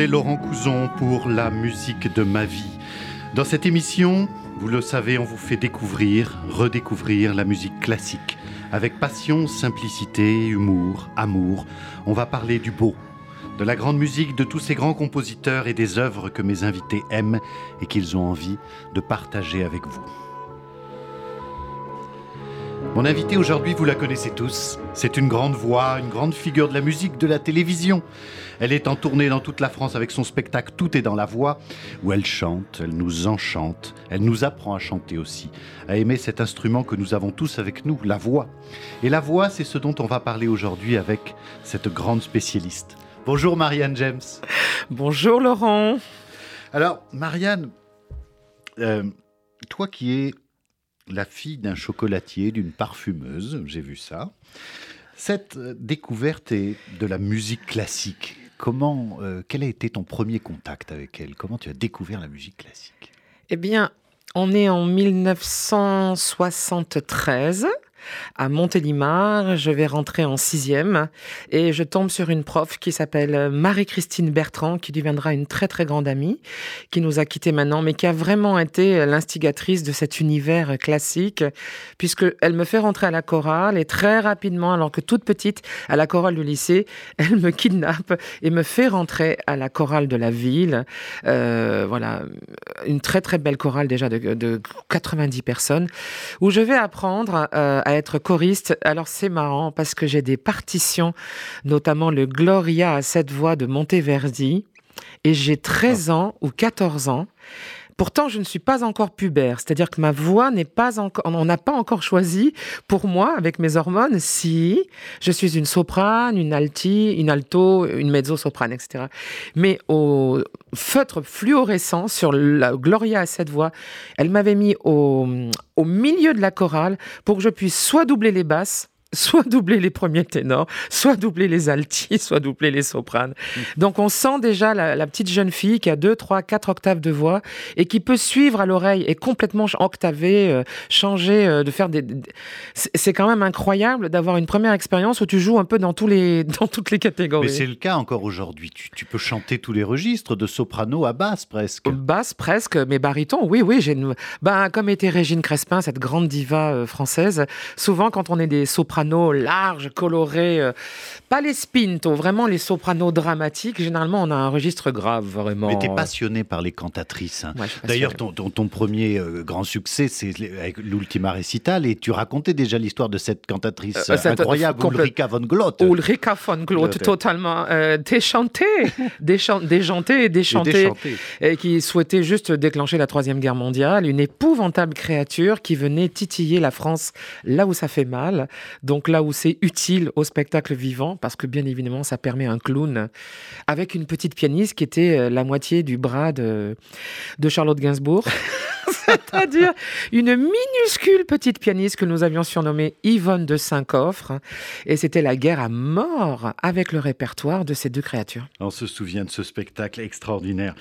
C'est Laurent Couzon pour la musique de ma vie. Dans cette émission, vous le savez, on vous fait découvrir, redécouvrir la musique classique. Avec passion, simplicité, humour, amour, on va parler du beau, de la grande musique, de tous ces grands compositeurs et des œuvres que mes invités aiment et qu'ils ont envie de partager avec vous. Mon invité aujourd'hui, vous la connaissez tous. C'est une grande voix, une grande figure de la musique, de la télévision. Elle est en tournée dans toute la France avec son spectacle Tout est dans la voix, où elle chante, elle nous enchante, elle nous apprend à chanter aussi, à aimer cet instrument que nous avons tous avec nous, la voix. Et la voix, c'est ce dont on va parler aujourd'hui avec cette grande spécialiste. Bonjour Marianne James. Bonjour Laurent. Alors Marianne, euh, toi qui es la fille d'un chocolatier, d'une parfumeuse, j'ai vu ça. Cette euh, découverte est de la musique classique. Comment, euh, quel a été ton premier contact avec elle? Comment tu as découvert la musique classique? Eh bien, on est en 1973 à Montélimar. Je vais rentrer en sixième et je tombe sur une prof qui s'appelle Marie-Christine Bertrand, qui deviendra une très très grande amie, qui nous a quittés maintenant, mais qui a vraiment été l'instigatrice de cet univers classique, puisqu'elle me fait rentrer à la chorale et très rapidement, alors que toute petite, à la chorale du lycée, elle me kidnappe et me fait rentrer à la chorale de la ville. Euh, voilà, une très très belle chorale déjà de, 90 personnes, où je vais apprendre euh, à être choriste. Alors c'est marrant parce que j'ai des partitions, notamment le Gloria à cette voix de Monteverdi, et j'ai 13 ah. ans ou 14 ans. Pourtant, je ne suis pas encore pubère, c'est-à-dire que ma voix n'est pas encore, on n'a pas encore choisi. Pour moi, avec mes hormones, si. Je suis une soprane, une alti, une alto, une mezzo-soprane, etc. Mais au feutre fluorescent sur la Gloria à cette voix, elle m'avait mis au, au milieu de la chorale pour que je puisse soit doubler les basses, soit doubler les premiers ténors, soit doubler les altis, soit doubler les sopranes. Donc on sent déjà la, petite jeune fille qui a 2, 3, 4 octaves de voix et qui peut suivre à l'oreille et complètement octaver, euh, changer, euh, de faire des... C'est quand même incroyable d'avoir une première expérience où tu joues un peu dans, tous les, dans toutes les catégories. Mais c'est le cas encore aujourd'hui. Tu, peux chanter tous les registres, de soprano à basse presque. Basse presque, mais baryton, oui, oui. J'ai une... ben, comme était Régine Crespin, cette grande diva euh, française, souvent quand on est des sopranos, sopranos larges, colorés, euh, pas les spinto, vraiment les sopranos dramatiques. Généralement, on a un registre grave, vraiment. Mais tu es passionné par les cantatrices. Hein. D'ailleurs, ton, ton, premier euh, grand succès, c'est avec l'Ultima Recital, et tu racontais déjà l'histoire de cette cantatrice euh, incroyable, Ulrika von Glott. Ulrika von Glott, totalement déchantée, déchantée et déchantée, et qui souhaitait juste déclencher la Troisième Guerre mondiale. Une épouvantable créature qui venait titiller la France là où ça fait mal. Donc là où c'est utile au spectacle vivant, parce que bien évidemment, ça permet un clown avec une petite pianiste qui était euh, la moitié du bras de, Charlotte Gainsbourg. c'est-à-dire une minuscule petite pianiste que nous avions surnommée Yvonne de Saint-Coffre. Et c'était la guerre à mort avec le répertoire de ces deux créatures. On se souvient de ce spectacle extraordinaire.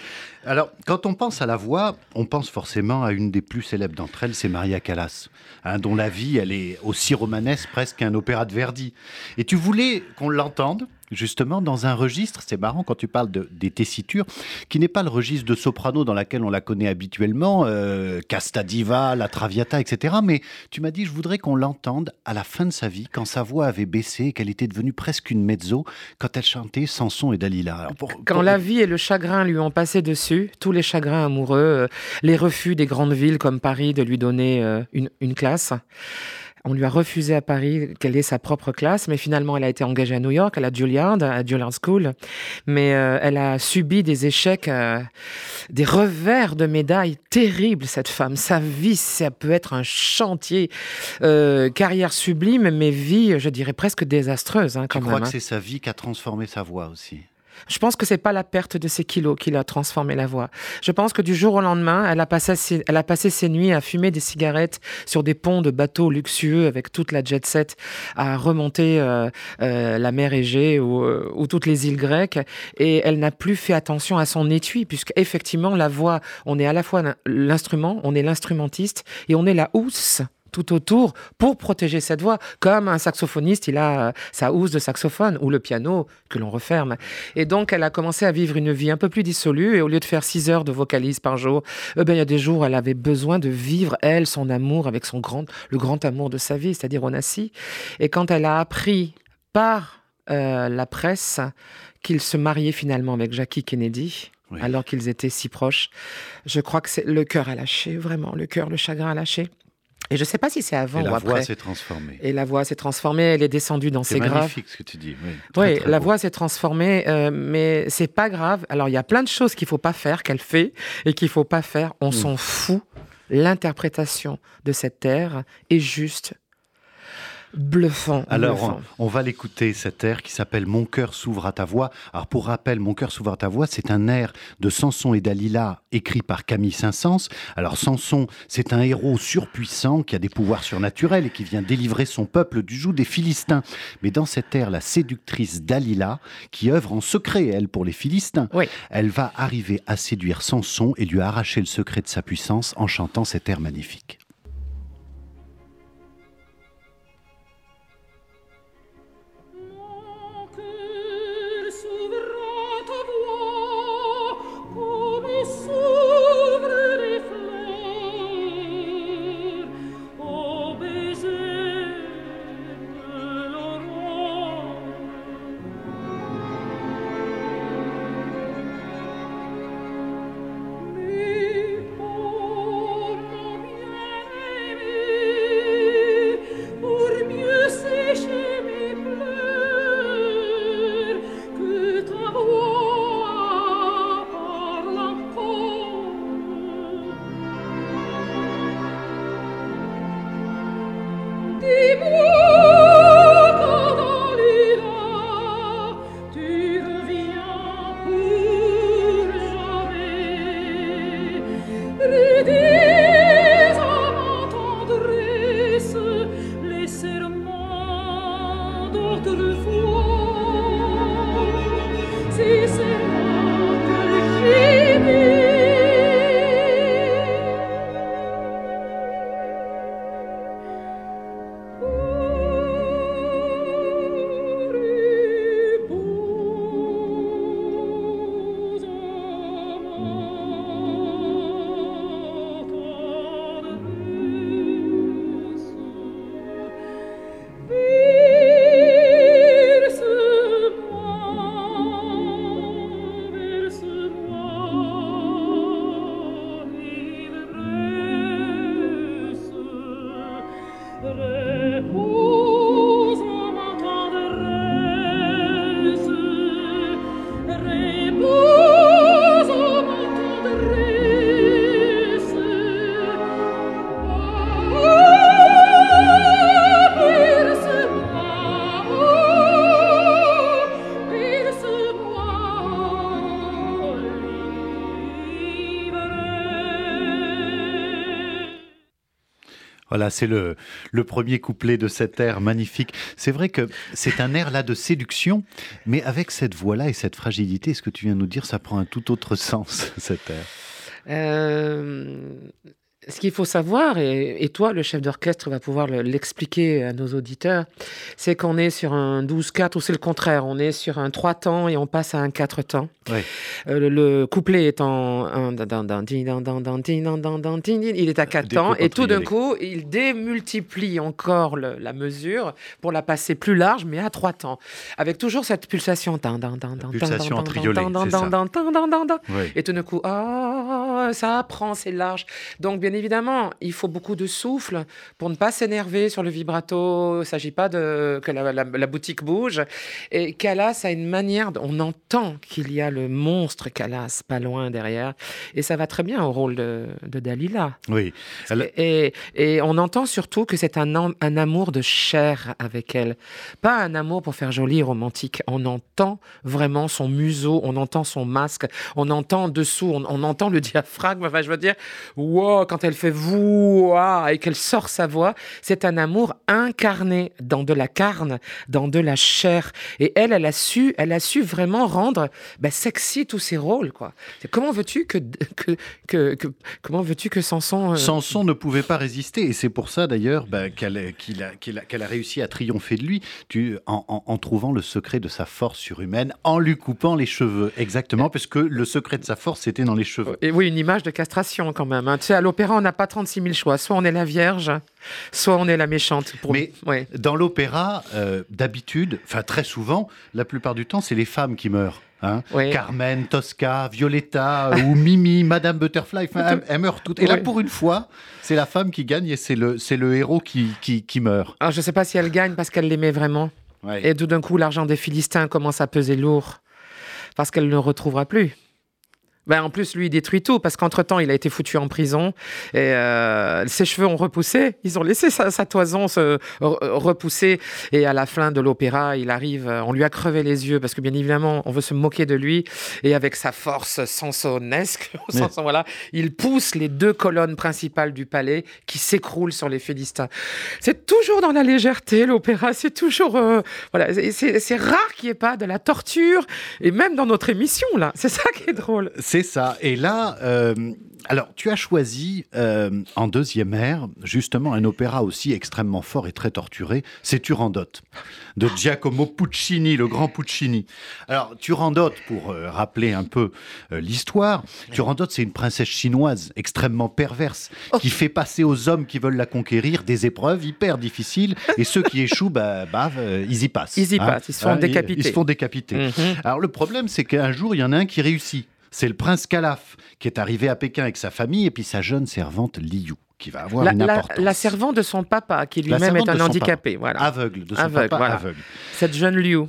Alors, quand on pense à la voix, on pense forcément à une des plus célèbres d'entre elles, c'est Maria Callas, hein, dont la vie, elle est aussi romanesque presque qu'un opéra de Verdi. Et tu voulais qu'on l'entende justement dans un registre, c'est marrant quand tu parles de, des tessitures, qui n'est pas le registre de soprano dans lequel on la connaît habituellement, euh, Casta Diva, La Traviata, etc. Mais tu m'as dit, je voudrais qu'on l'entende à la fin de sa vie, quand sa voix avait baissé, qu'elle était devenue presque une mezzo, quand elle chantait Samson et Dalila. quand la vie et le chagrin lui ont passé dessus, tous les chagrins amoureux, euh, les refus des grandes villes comme Paris de lui donner euh, une, une classe. On lui a refusé à Paris qu'elle ait sa propre classe, mais finalement, elle a été engagée à New York, à la Juilliard, à Juilliard School. Mais euh, elle a subi des échecs, euh, des revers de médailles terribles, cette femme. Sa vie, ça peut être un chantier. Euh, carrière sublime, mais vie, je dirais, presque désastreuse. Hein, quand tu crois que hein. c'est sa vie qui a transformé sa voix aussi? Je pense que c'est pas la perte de ses kilos qui l'a transformé la voix. Je pense que du jour au lendemain, elle a passé ses, nuits à fumer des cigarettes sur des ponts de bateaux luxueux avec toute la jet set à remonter euh, euh, la mer Égée ou, euh, ou, toutes les îles grecques et elle n'a plus fait attention à son étui puisque effectivement la voix, on est à la fois l'instrument, on est l'instrumentiste et on est la housse tout autour pour protéger cette voix, comme un saxophoniste, il a euh, sa housse de saxophone ou le piano que l'on referme. Et donc, elle a commencé à vivre une vie un peu plus dissolue et au lieu de faire six heures de vocalise par jour, eh ben, il y a des jours où elle avait besoin de vivre, elle, son amour avec son grand, le grand amour de sa vie, c'est-à-dire Onassi. Et quand elle a appris par euh, la presse qu'il se mariait finalement avec Jackie Kennedy, alors qu'ils étaient si proches. Je crois que c'est le cœur a lâché, vraiment, le cœur, le chagrin a lâché. Et je ne sais pas si c'est avant ou après. La voix s'est transformée. Et la voix s'est transformée, elle est descendue dans ses graves. C'est magnifique ce que tu dis. Oui, la voix s'est transformée, euh, mais c'est pas grave. Alors il y a plein de choses qu'il faut pas faire, qu'elle fait, et qu'il faut pas faire. On mm. s'en fout. L'interprétation de cette terre est juste bluffant. Alors, On, va l'écouter, cet air qui s'appelle Mon cœur s'ouvre à ta voix. Alors, pour rappel, Mon cœur s'ouvre à ta voix, c'est un air de Samson et Dalila écrit par Camille Saint-Saëns. Alors, Samson, c'est un héros surpuissant qui a des pouvoirs surnaturels et qui vient délivrer son peuple du joug des Philistins. Mais dans cet air, la séductrice Dalila, qui œuvre en secret, elle, pour les Philistins, elle va arriver à séduire Samson et lui arracher le secret de sa puissance en chantant cet air magnifique. C'est le, premier couplet de cet air magnifique. C'est vrai que c'est un air là de séduction, mais avec cette voix-là et cette fragilité, ce que tu viens de nous dire, ça prend un tout autre sens, cet air. Ce qu'il faut savoir, et, toi, le chef d'orchestre, va pouvoir l'expliquer à nos auditeurs, c'est qu'on est sur un 12-4 ou c'est le contraire. On est sur un 3 temps et on passe à un 4 temps. le, couplet est en. Il est à 4 temps et tout d'un coup, il démultiplie encore la mesure pour la passer plus large, mais à 3 temps. Avec toujours cette pulsation. pulsation triolée. Et tout d'un coup, ça prend, c'est large. Donc, bien évidemment, il faut beaucoup de souffle pour ne pas s'énerver sur le vibrato. Il ne s'agit pas de, que la, boutique bouge. Et Calas a une manière, on entend qu'il y a le monstre Calas pas loin derrière. Et ça va très bien au rôle de, Dalila. Oui. Et, on entend surtout que c'est un, un amour de chair avec elle. Pas un amour pour faire joli et romantique. On entend vraiment son museau, on entend son masque, on entend dessous, on, entend le diaphragme. Enfin, je veux dire, wow, quand quand elle fait voix et qu'elle sort sa voix, c'est un amour incarné dans de la carne, dans de la chair. Et elle, elle a su, elle a su vraiment rendre bah, sexy tous ses rôles, quoi. Comment veux-tu que, que, que, comment veux-tu que Samson euh, Samson ne pouvait pas résister, et c'est pour ça d'ailleurs bah, qu'elle a, a, réussi à triompher de lui, tu, en, trouvant le secret de sa force surhumaine, en lui coupant les cheveux, exactement, parce que le secret de sa force était dans les cheveux. Et oui, une image de castration quand même. Hein. Tu sais, à l'opéra, on n'a pas 36 000 choix. Soit on est la Vierge, soit on est la méchante. Pour... Mais dans l'opéra, euh, d'habitude, enfin très souvent, la plupart du temps, c'est les femmes qui meurent. Hein. Carmen, Tosca, Violetta ou Mimi, Madame Butterfly, elles, meurent toutes. Et là, pour une fois, c'est la femme qui gagne et c'est le, le héros qui, qui, meurt. Alors, je ne sais pas si elle gagne parce qu'elle l'aimait vraiment. Et tout d'un coup, l'argent des Philistins commence à peser lourd parce qu'elle ne le retrouvera plus. Ben, en plus, lui, il détruit tout parce qu'entre-temps, il a été foutu en prison et euh, ses cheveux ont repoussé. Ils ont laissé sa, toison se repousser. Et à la fin de l'opéra, il arrive, euh, on lui a crevé les yeux parce que bien évidemment, on veut se moquer de lui. Et avec sa force sansonesque, voilà, il pousse les deux colonnes principales du palais qui s'écroulent sur les Philistins. C'est toujours dans la légèreté, l'opéra. C'est toujours. Euh, voilà, c'est rare qu'il n'y ait pas de la torture. Et même dans notre émission, là. C'est ça qui est drôle. C'est c'est ça. Et là, euh, alors, tu as choisi euh, en deuxième ère, justement, un opéra aussi extrêmement fort et très torturé, c'est Turandot, de Giacomo Puccini, le grand Puccini. Alors, Turandot, pour euh, rappeler un peu l'histoire, Turandot, c'est une princesse chinoise extrêmement perverse, qui fait passer aux hommes qui veulent la conquérir des épreuves hyper difficiles, et ceux qui échouent, bah, bah ils y passent. Ils y hein. passent, ils se font décapiter. Ils, se font décapiter. Mhm. Alors, le problème, c'est qu'un jour, il y en a un qui réussit. C'est le prince Calaf qui est arrivé à Pékin avec sa famille et puis sa jeune servante Liu qui va avoir la, une importance. La, servante de son papa qui lui-même est un handicapé, voilà. Aveugle de son papa aveugle. Cette jeune Liu.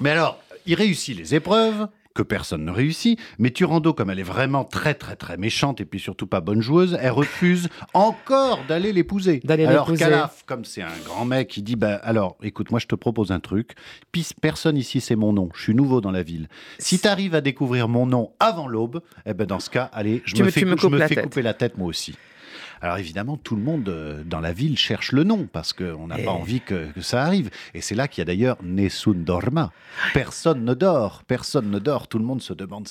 Mais alors, il réussit les épreuves, que personne ne réussit. Mais Turando, comme elle est vraiment très très très méchante et puis surtout pas bonne joueuse, elle refuse encore d'aller l'épouser. Alors Calaf, comme c'est un grand mec, il dit bah alors, écoute, moi je te propose un truc. Pis, personne ici c'est mon nom. Je suis nouveau dans la ville. Si tu arrives à découvrir mon nom avant l'aube, eh ben dans ce cas, allez, je me, fais, je me fais couper la tête moi aussi. Alors évidemment, tout le monde euh, dans la ville cherche le nom parce qu'on n'a pas envie que, ça arrive. Et c'est là qu'il y a d'ailleurs Nessun dorma. Personne ne dort, personne ne dort. Tout le monde se demande.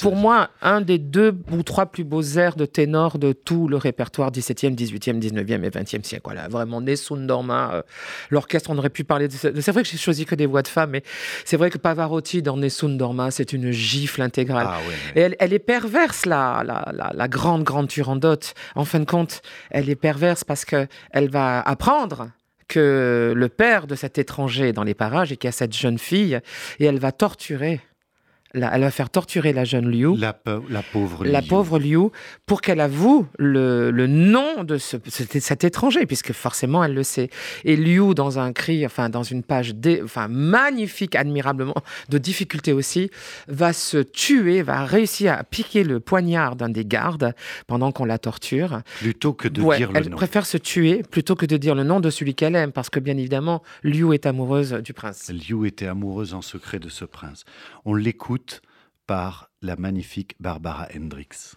Pour moi, un des deux ou trois plus beaux airs de ténor de tout le répertoire 17e, 18e, 19e et 20e siècle. Voilà, vraiment Nessun dorma. Euh, l'orchestre, on aurait pu parler de. C'est vrai que j'ai choisi que des voix de femmes, mais c'est vrai que Pavarotti dans Nessun dorma, c'est une gifle intégrale. Ah et elle, est perverse, la, la, la, grande, grande Turandot. En fin de elle est perverse parce qu'elle va apprendre que le père de cet étranger dans les parages et qu'il y a cette jeune fille et elle va torturer elle va faire torturer la jeune Liu. La, pauvre La pauvre Liu, pour qu'elle avoue le, nom de cet étranger, puisque forcément elle le sait. Et Liu, dans un cri, enfin dans une page enfin, magnifique, admirablement, de difficulté aussi, va se tuer, va réussir à piquer le poignard d'un des gardes pendant qu'on la torture. Plutôt que de dire le elle préfère se tuer plutôt que de dire le nom de celui qu'elle aime, parce que bien évidemment, Liu est amoureuse du prince. Liu était amoureuse en secret de ce prince. On l'écoute par la magnifique Barbara Hendricks.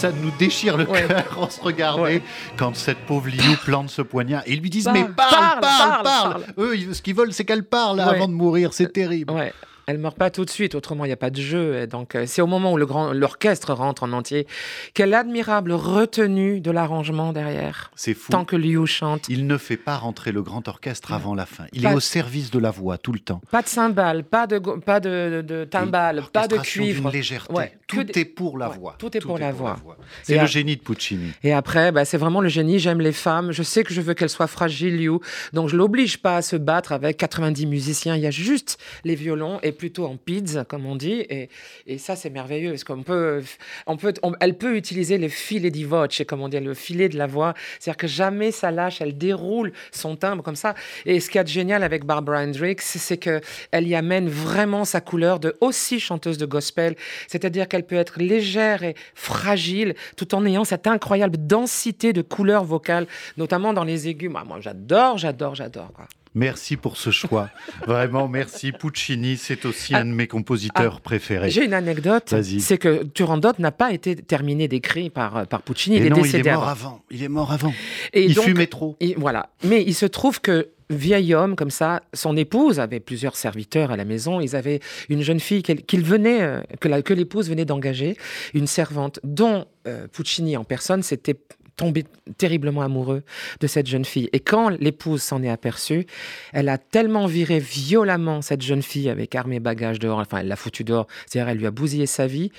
Ça nous déchire le cœur en se regarder quand cette pauvre Liu plante ce poignard. Et ils lui disent mais parle, parle, parle, Eux, ce qu'ils veulent, c'est qu'elle parle avant de mourir. C'est terrible. Elle meurt pas tout de suite, autrement il n'y a pas de jeu. Donc euh, c'est au moment où le grand l'orchestre rentre en entier. Quelle admirable retenue de l'arrangement derrière. C'est fou. Tant que Liu chante. Il ne fait pas rentrer le grand orchestre avant la fin. Il est au service de la voix tout le temps. Pas de cymbales, pas de pas de, de, timbales, pas de cuivre. légèreté. tout est pour la voix. Tout est pour, la, voix. C'est le génie de Puccini. Et après, bah, c'est vraiment le génie. J'aime les femmes. Je sais que je veux qu'elles soient fragiles, Liu. Donc je l'oblige pas à se battre avec 90 musiciens. Il y a juste les violons et plutôt en pizza, comme on dit. Et, ça, c'est merveilleux, parce qu'on peut, on peut, elle peut utiliser le filet di voce, comme on dit, le filet de la voix. C'est-à-dire que jamais ça lâche, elle déroule son timbre comme ça. Et ce qui est génial avec Barbara Hendricks, c'est que elle y amène vraiment sa couleur de aussi chanteuse de gospel. C'est-à-dire qu'elle peut être légère et fragile, tout en ayant cette incroyable densité de couleurs vocales, notamment dans les aigus. Moi, moi j'adore, j'adore, j'adore. Merci pour ce choix. Vraiment, merci. Puccini, c'est aussi un de mes compositeurs ah, préférés. J'ai une anecdote. C'est que Turandot n'a pas été terminé d'écrire par, par Puccini. il est non, décédé il est mort avant. Il est mort avant. Et il fumait trop. voilà. Mais il se trouve que vieil homme comme ça, son épouse avait plusieurs serviteurs à la maison. Ils avaient une jeune fille qu'il venait, euh, que, que l'épouse venait d'engager, une servante dont euh, Puccini en personne s'était tombé terriblement amoureux de cette jeune fille. Et quand l'épouse s'en est aperçue, elle a tellement viré violemment cette jeune fille avec armes et bagages dehors, enfin elle l'a foutu dehors, c'est-à-dire elle lui a bousillé sa vie,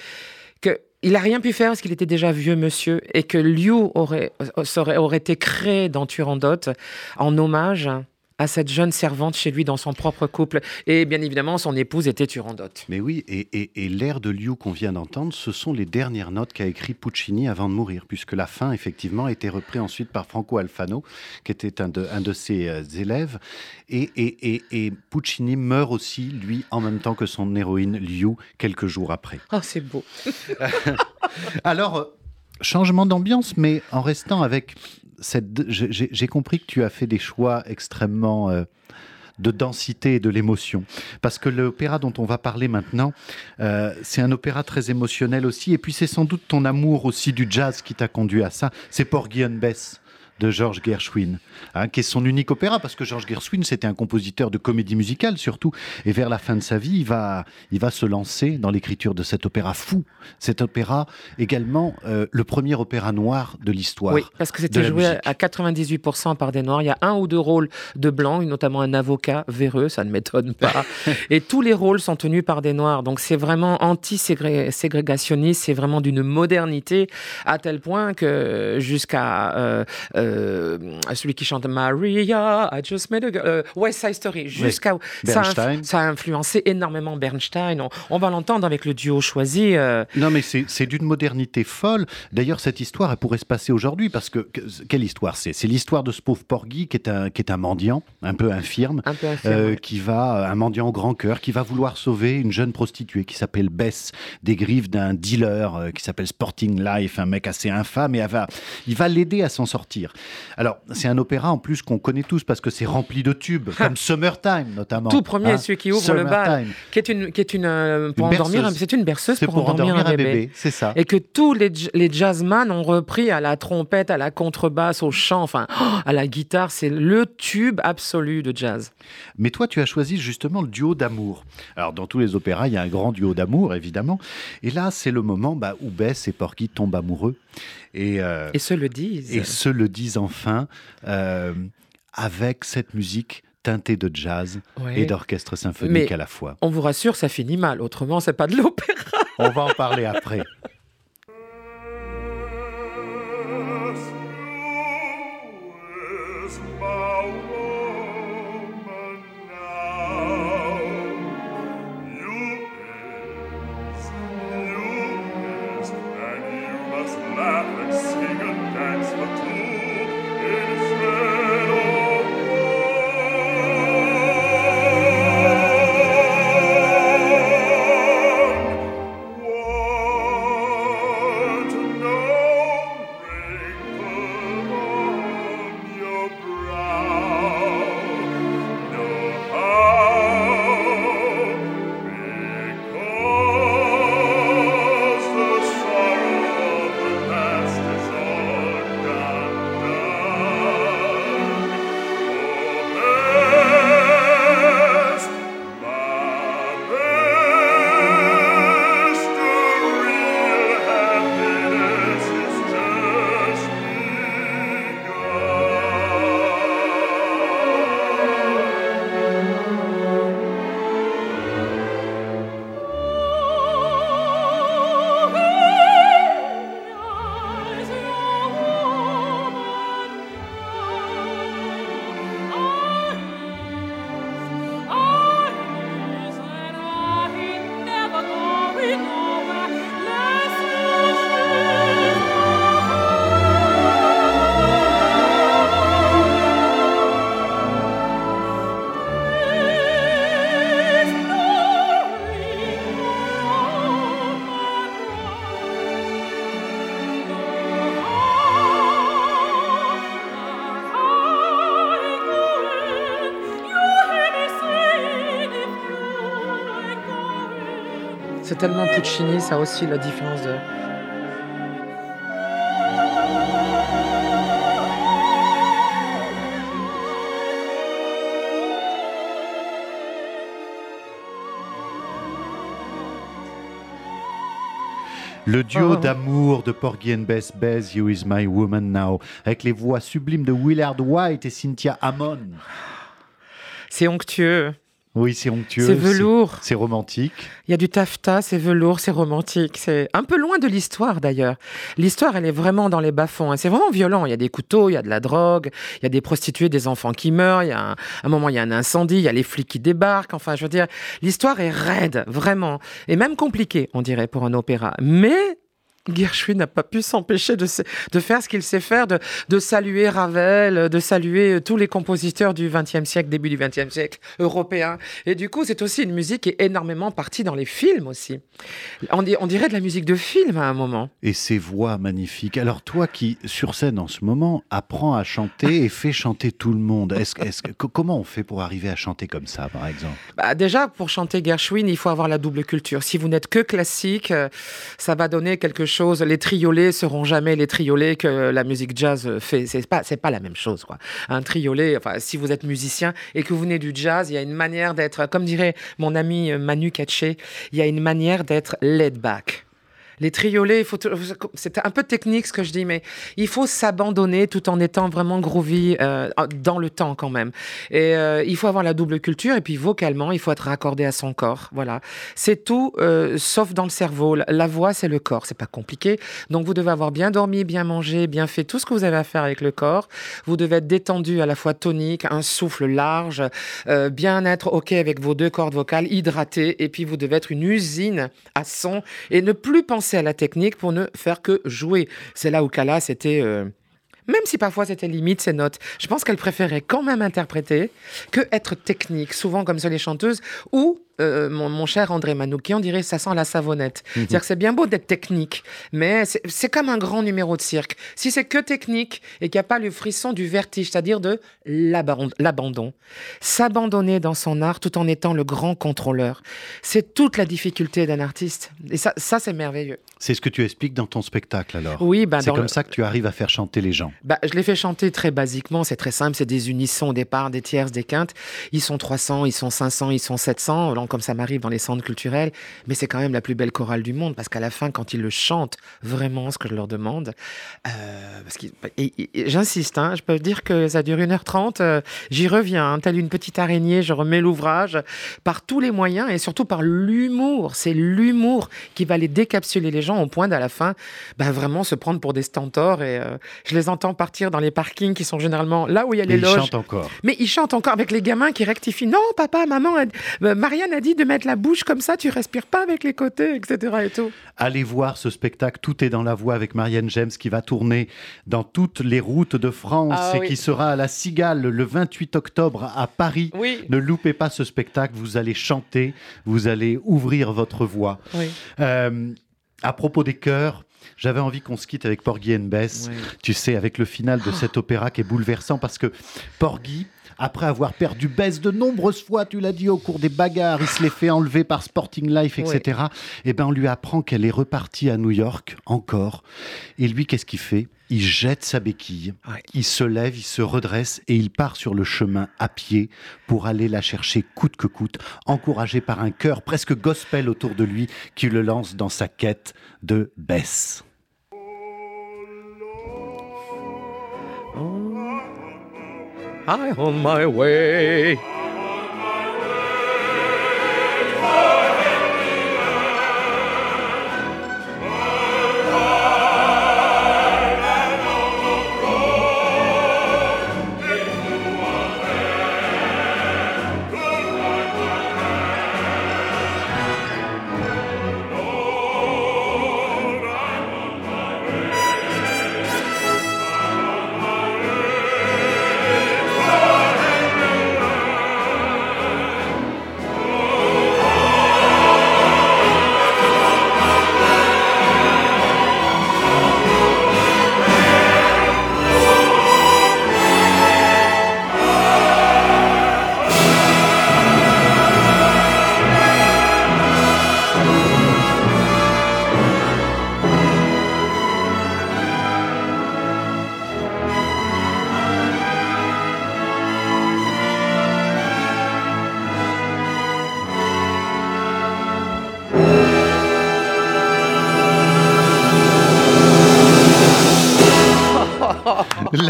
que il n'a rien pu faire parce qu'il était déjà vieux monsieur et que Liu aurait, aurait été créé dans Turandot en hommage à cette jeune servante chez lui dans son propre couple. Et bien évidemment, son épouse était Turandot. Mais oui, et, l'air de Liu qu'on vient d'entendre, ce sont les dernières notes qu'a écrit Puccini avant de mourir, puisque la fin, effectivement, a été reprise ensuite par Franco Alfano, qui était un de, un de ses euh, élèves. Et, et, Puccini meurt aussi, lui, en même temps que son héroïne Liu, quelques jours après. Oh, c'est beau. Alors, euh, changement d'ambiance, mais en restant avec j'ai compris que tu as fait des choix extrêmement euh, de densité et de l'émotion. Parce que l'opéra dont on va parler maintenant, euh, c'est un opéra très émotionnel aussi. Et puis c'est sans doute ton amour aussi du jazz qui t'a conduit à ça. C'est Porgy and Bess de George Gershwin, hein, qui est son unique opéra, parce que George Gershwin, c'était un compositeur de comédie musicale surtout, et vers la fin de sa vie, il va, il va se lancer dans l'écriture de cet opéra fou. Cet opéra, également, euh, le premier opéra noir de l'histoire. Oui, parce que c'était joué à 98% par des noirs. Il y a un ou deux rôles de blancs, notamment un avocat véreux, ça ne m'étonne pas. et tous les rôles sont tenus par des noirs. Donc c'est vraiment anti-ségrégationniste, c'est vraiment d'une modernité à tel point que jusqu'à euh, euh, euh, celui qui chante Maria, I just made a euh, West Side Story, jusqu'à ça, ça, a influencé énormément Bernstein. On, va l'entendre avec le duo choisi. Euh. Non, mais c'est d'une modernité folle. D'ailleurs, cette histoire, elle pourrait se passer aujourd'hui parce que, quelle histoire? C'est C'est l'histoire de ce pauvre Porgy qui est un qui est un mendiant, un peu infirme, un peu infirme qui va un mendiant au grand cœur, qui va vouloir sauver une jeune prostituée qui s'appelle Bess des griffes d'un dealer qui s'appelle Sporting Life, un mec assez infâme, et elle va, il va l'aider à s'en sortir. Alors, c'est un opéra en plus qu'on connaît tous parce que c'est rempli de tubes, comme Summertime notamment. Tout premier, hein? celui qui ouvre le bal, qui est une, qui est une, euh, pour endormir, c'est une berceuse pour, endormir, un bébé. c'est ça. Et que tous les, les jazzman ont repris à la trompette, à la contrebasse, au chant, enfin, à la guitare. C'est le tube absolu de jazz. Mais toi, tu as choisi justement le duo d'amour. Alors, dans tous les opéras, il y a un grand duo d'amour, évidemment. Et là, c'est le moment bah, où Bess et Porky tombent amoureux. Et, euh, et se le disent. Et se le disent enfin euh, avec cette musique teintée de jazz et d'orchestre symphonique à la fois. On vous rassure, ça finit mal. Autrement, c'est pas de l'opéra. on va en parler après. Tellement Puccini, ça aussi la différence de. Le duo d'amour de Porgy and Bess, Bess, You Is My Woman Now, avec les voix sublimes de Willard White et Cynthia Hammond. C'est onctueux. Oui, c'est onctueux. C'est velours. C'est romantique. Il y a du taffetas, c'est velours, c'est romantique. C'est un peu loin de l'histoire d'ailleurs. L'histoire, elle est vraiment dans les bas-fonds. Hein. C'est vraiment violent. Il y a des couteaux, il y a de la drogue, il y a des prostituées, des enfants qui meurent. Il y a un, un moment, il y a un incendie, il y a les flics qui débarquent. Enfin, je veux dire, l'histoire est raide, vraiment. Et même compliquée, on dirait, pour un opéra. Mais Gershwin n'a pas pu s'empêcher de, de, faire ce qu'il sait faire, de, de, saluer Ravel, de saluer euh, tous les compositeurs du XXe siècle, début du XXe siècle européen. Et du coup, c'est aussi une musique qui est énormément partie dans les films aussi. On, on, dirait de la musique de film à un moment. Et ces voix magnifiques. Alors toi qui, sur scène en ce moment, apprends à chanter et fais chanter tout le monde, est -ce, est -ce, comment on fait pour arriver à chanter comme ça, par exemple? Bah Déjà, pour chanter Gershwin, il faut avoir la double culture. Si vous n'êtes que classique, euh, ça va donner quelque chose Les triolets seront jamais les triolets que la musique jazz fait. C'est pas, c'est pas la même chose, quoi. Un triolet, enfin, si vous êtes musicien et que vous venez du jazz, il y a une manière d'être, comme dirait mon ami Manu Katché, il y a une manière d'être laid back. Les triolets, c'est un peu technique ce que je dis, mais il faut s'abandonner tout en étant vraiment groovy euh, dans le temps quand même. Et euh, il faut avoir la double culture et puis vocalement, il faut être raccordé à son corps. Voilà, c'est tout, euh, sauf dans le cerveau. La voix, c'est le corps, c'est pas compliqué. Donc vous devez avoir bien dormi, bien mangé, bien fait tout ce que vous avez à faire avec le corps. Vous devez être détendu à la fois tonique, un souffle large, bien être ok avec vos deux cordes vocales, hydraté, et puis vous devez être une usine à son et ne plus penser à la technique pour ne faire que jouer. C'est là où Kala, c'était... Euh, même si parfois c'était limite ses notes, je pense qu'elle préférait quand même interpréter que être technique, souvent comme ça les chanteuses, ou euh, mon, cher André Manouki, on dirait ça sent la savonnette. Mhm. C'est-à-dire que c'est bien beau d'être technique, mais c'est comme un grand numéro de cirque. Si c'est que technique et qu'il n'y a pas le frisson du vertige, c'est-à-dire de l'abandon, s'abandonner dans son art tout en étant le grand contrôleur, c'est toute la difficulté d'un artiste. Et ça, ça c'est merveilleux. C'est ce que tu expliques dans ton spectacle alors Oui, ben c'est comme ça que tu arrives à faire chanter les gens. Bah, je les fais chanter très basiquement, c'est très simple, c'est des unissons au départ, des tierces, des quintes. Ils sont 300, ils sont 500, ils sont 700 comme ça m'arrive dans les centres culturels, mais c'est quand même la plus belle chorale du monde parce qu'à la fin, quand ils le chantent vraiment ce que je leur demande, euh, parce j'insiste, hein, je peux dire que ça dure 1h30, euh, j'y reviens, hein, telle une petite araignée, je remets l'ouvrage par tous les moyens et surtout par l'humour. C'est l'humour qui va les décapsuler les gens au point d'à la fin, ben, vraiment se prendre pour des stentors et euh, je les entends partir dans les parkings qui sont généralement là où il y a les loges. Ils chantent encore. Mais ils chantent encore avec les gamins qui rectifient. Non, papa, maman, Marianne a dit de mettre la bouche comme ça, tu respires pas avec les côtés, etc. Et tout. Allez voir ce spectacle, Tout est dans la voix avec Marianne James qui va tourner dans toutes les routes de France ah et qui sera à la Cigale le 28 octobre à Paris. Ne loupez pas ce spectacle, vous allez chanter, vous allez ouvrir votre voix. Euh, à propos des chœurs, j'avais envie qu'on se quitte avec Porgy and Bess, tu sais, avec le final de cet opéra qui est bouleversant parce que Porgy, après avoir perdu Bess de nombreuses fois, tu l'as dit, au cours des bagarres, il se les fait enlever par Sporting Life, etc. Et eh ben, on lui apprend qu'elle est repartie à New York, encore. Et lui, qu'est-ce qu'il fait? Il jette sa béquille, il se lève, il se redresse et il part sur le chemin à pied pour aller la chercher coûte que coûte, encouragé par un cœur presque gospel autour de lui qui le lance dans sa quête de Bess. I on my way.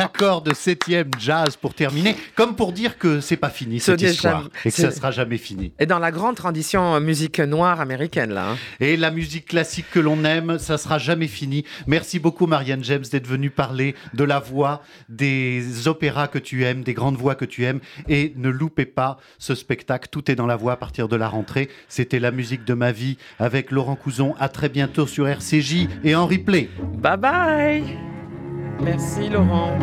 L'accord de septième jazz pour terminer, comme pour dire que c'est pas fini cette histoire et que ça sera jamais fini. Et dans la grande tradition musique noire américaine là. Hein. Et la musique classique que l'on aime, ça sera jamais fini. Merci beaucoup Marianne James d'être venue parler de la voix, des opéras que tu aimes, des grandes voix que tu aimes, et ne loupez pas ce spectacle. Tout est dans la voix à partir de la rentrée. C'était la musique de ma vie avec Laurent Couzon. À très bientôt sur RCJ et en replay. Bye bye. Merci Laurent.